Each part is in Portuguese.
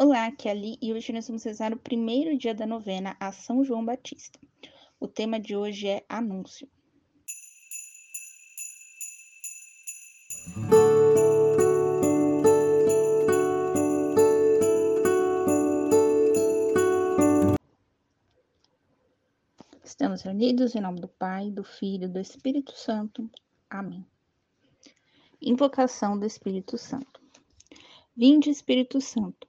Olá, aqui é Ali e hoje nós vamos rezar o primeiro dia da novena a São João Batista. O tema de hoje é Anúncio. Estamos reunidos em nome do Pai, do Filho e do Espírito Santo. Amém. Invocação do Espírito Santo. Vinde, Espírito Santo,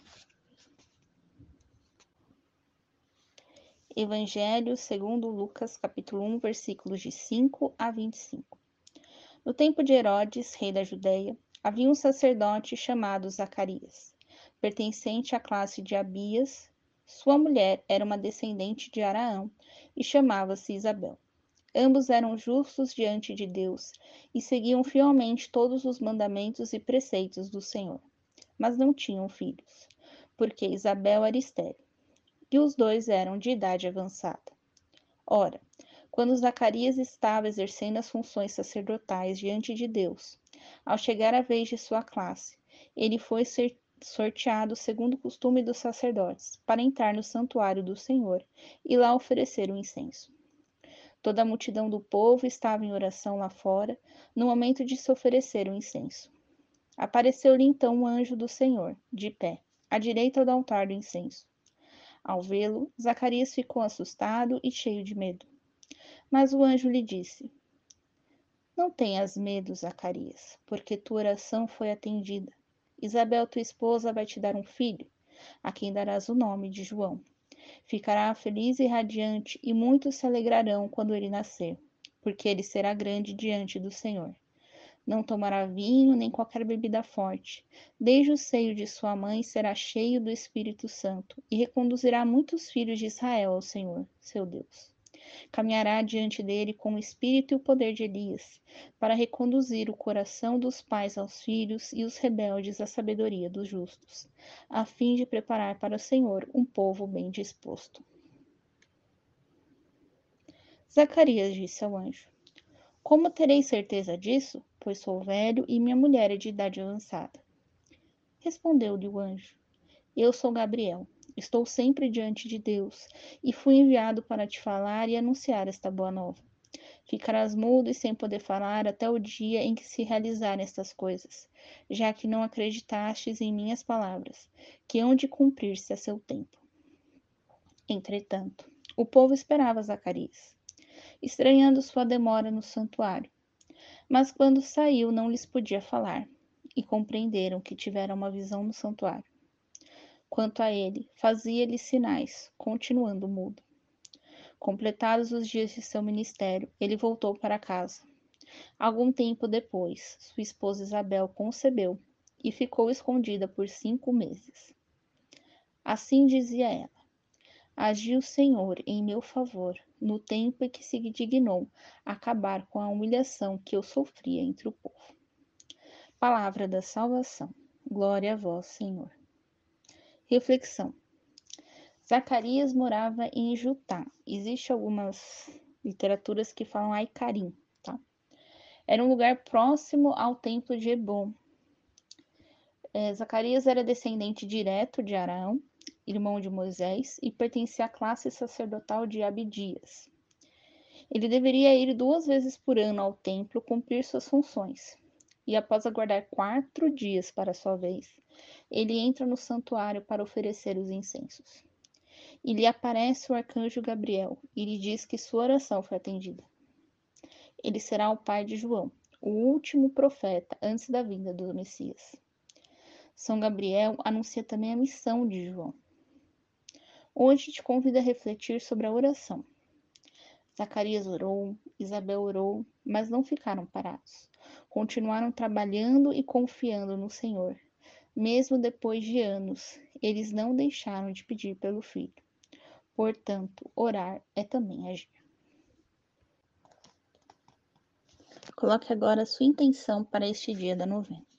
Evangelho segundo Lucas, capítulo 1, versículos de 5 a 25. No tempo de Herodes, rei da Judéia, havia um sacerdote chamado Zacarias, pertencente à classe de Abias. Sua mulher era uma descendente de Araão e chamava-se Isabel. Ambos eram justos diante de Deus e seguiam fielmente todos os mandamentos e preceitos do Senhor, mas não tinham filhos, porque Isabel era estéril e os dois eram de idade avançada. Ora, quando Zacarias estava exercendo as funções sacerdotais diante de Deus, ao chegar a vez de sua classe, ele foi sorteado segundo o costume dos sacerdotes, para entrar no santuário do Senhor e lá oferecer o incenso. Toda a multidão do povo estava em oração lá fora, no momento de se oferecer o incenso. Apareceu-lhe então um anjo do Senhor, de pé, à direita do altar do incenso. Ao vê-lo, Zacarias ficou assustado e cheio de medo. Mas o anjo lhe disse: Não tenhas medo, Zacarias, porque tua oração foi atendida. Isabel, tua esposa, vai te dar um filho, a quem darás o nome de João. Ficará feliz e radiante, e muitos se alegrarão quando ele nascer, porque ele será grande diante do Senhor. Não tomará vinho nem qualquer bebida forte. Desde o seio de sua mãe será cheio do Espírito Santo e reconduzirá muitos filhos de Israel ao Senhor, seu Deus. Caminhará diante dele com o espírito e o poder de Elias, para reconduzir o coração dos pais aos filhos e os rebeldes à sabedoria dos justos, a fim de preparar para o Senhor um povo bem disposto. Zacarias disse ao anjo: como terei certeza disso? Pois sou velho e minha mulher é de idade avançada. Respondeu-lhe o anjo: Eu sou Gabriel. Estou sempre diante de Deus e fui enviado para te falar e anunciar esta boa nova. Ficarás mudo e sem poder falar até o dia em que se realizarem estas coisas, já que não acreditastes em minhas palavras, que hão de cumprir-se a seu tempo. Entretanto, o povo esperava Zacarias estranhando sua demora no santuário. Mas quando saiu, não lhes podia falar, e compreenderam que tivera uma visão no santuário. Quanto a ele, fazia-lhe sinais, continuando mudo. Completados os dias de seu ministério, ele voltou para casa. Algum tempo depois, sua esposa Isabel concebeu e ficou escondida por cinco meses. Assim dizia ela: Agiu o Senhor em meu favor, no tempo em que se dignou acabar com a humilhação que eu sofria entre o povo. Palavra da salvação. Glória a vós, Senhor. Reflexão. Zacarias morava em Jutá. Existem algumas literaturas que falam Aicarim, tá? Era um lugar próximo ao templo de Ebon. É, Zacarias era descendente direto de Arão, irmão de Moisés, e pertencia à classe sacerdotal de Abidias. Ele deveria ir duas vezes por ano ao templo cumprir suas funções. E após aguardar quatro dias para sua vez, ele entra no santuário para oferecer os incensos. E lhe aparece o arcanjo Gabriel e lhe diz que sua oração foi atendida. Ele será o pai de João, o último profeta antes da vinda do Messias. São Gabriel anuncia também a missão de João. Hoje te convido a refletir sobre a oração. Zacarias orou, Isabel orou, mas não ficaram parados. Continuaram trabalhando e confiando no Senhor. Mesmo depois de anos, eles não deixaram de pedir pelo filho. Portanto, orar é também agir. Coloque agora a sua intenção para este dia da novena.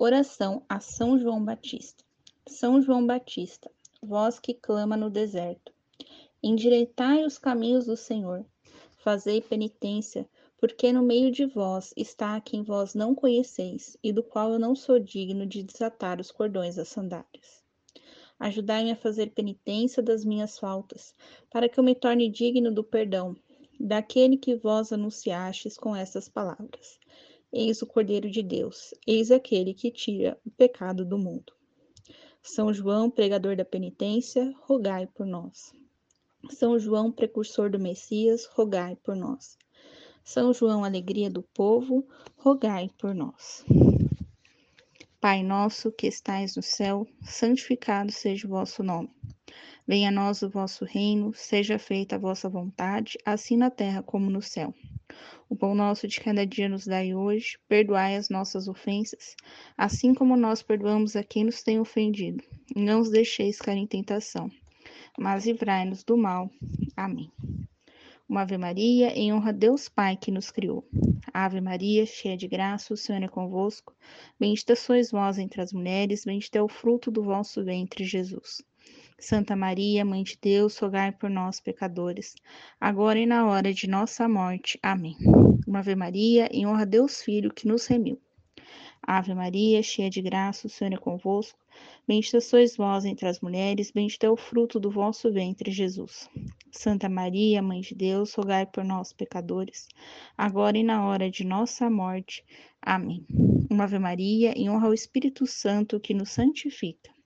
Oração a São João Batista. São João Batista, vós que clama no deserto, endireitai os caminhos do Senhor, fazei penitência, porque no meio de vós está quem vós não conheceis, e do qual eu não sou digno de desatar os cordões das sandálias. Ajudai-me a fazer penitência das minhas faltas, para que eu me torne digno do perdão, daquele que vós anunciastes com estas palavras. Eis o Cordeiro de Deus, eis aquele que tira o pecado do mundo. São João, pregador da penitência, rogai por nós. São João, precursor do Messias, rogai por nós. São João, alegria do povo, rogai por nós. Pai nosso que estais no céu, santificado seja o vosso nome. Venha a nós o vosso reino, seja feita a vossa vontade, assim na terra como no céu. O pão nosso de cada dia nos dai hoje, perdoai as nossas ofensas, assim como nós perdoamos a quem nos tem ofendido. Não os deixeis cair em tentação, mas livrai-nos do mal. Amém. Uma Ave Maria em honra a Deus Pai que nos criou. Ave Maria, cheia de graça, o Senhor é convosco. Bendita sois vós entre as mulheres, bendito é o fruto do vosso ventre, Jesus. Santa Maria, Mãe de Deus, rogai por nós, pecadores, agora e na hora de nossa morte. Amém. Uma Ave Maria em honra a Deus Filho que nos remiu. Ave Maria, cheia de graça, o Senhor é convosco. Bendita sois vós entre as mulheres, bendito é o fruto do vosso ventre, Jesus. Santa Maria, Mãe de Deus, rogai por nós, pecadores, agora e na hora de nossa morte. Amém. Uma Ave Maria, em honra ao Espírito Santo, que nos santifica.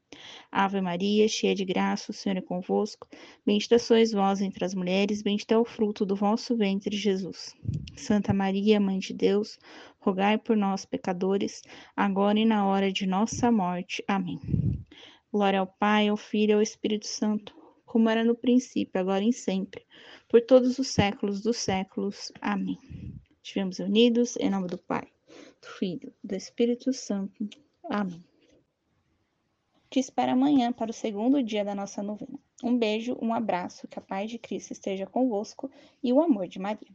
Ave Maria, cheia de graça, o Senhor é convosco. Bendita sois vós entre as mulheres, bendito é o fruto do vosso ventre, Jesus. Santa Maria, Mãe de Deus, rogai por nós, pecadores, agora e na hora de nossa morte. Amém. Glória ao Pai, ao Filho e ao Espírito Santo, como era no princípio, agora e sempre, por todos os séculos dos séculos. Amém. Estivemos unidos em nome do Pai, do Filho, do Espírito Santo. Amém. Te espero amanhã para o segundo dia da nossa novena. Um beijo, um abraço, que a paz de Cristo esteja convosco e o amor de Maria.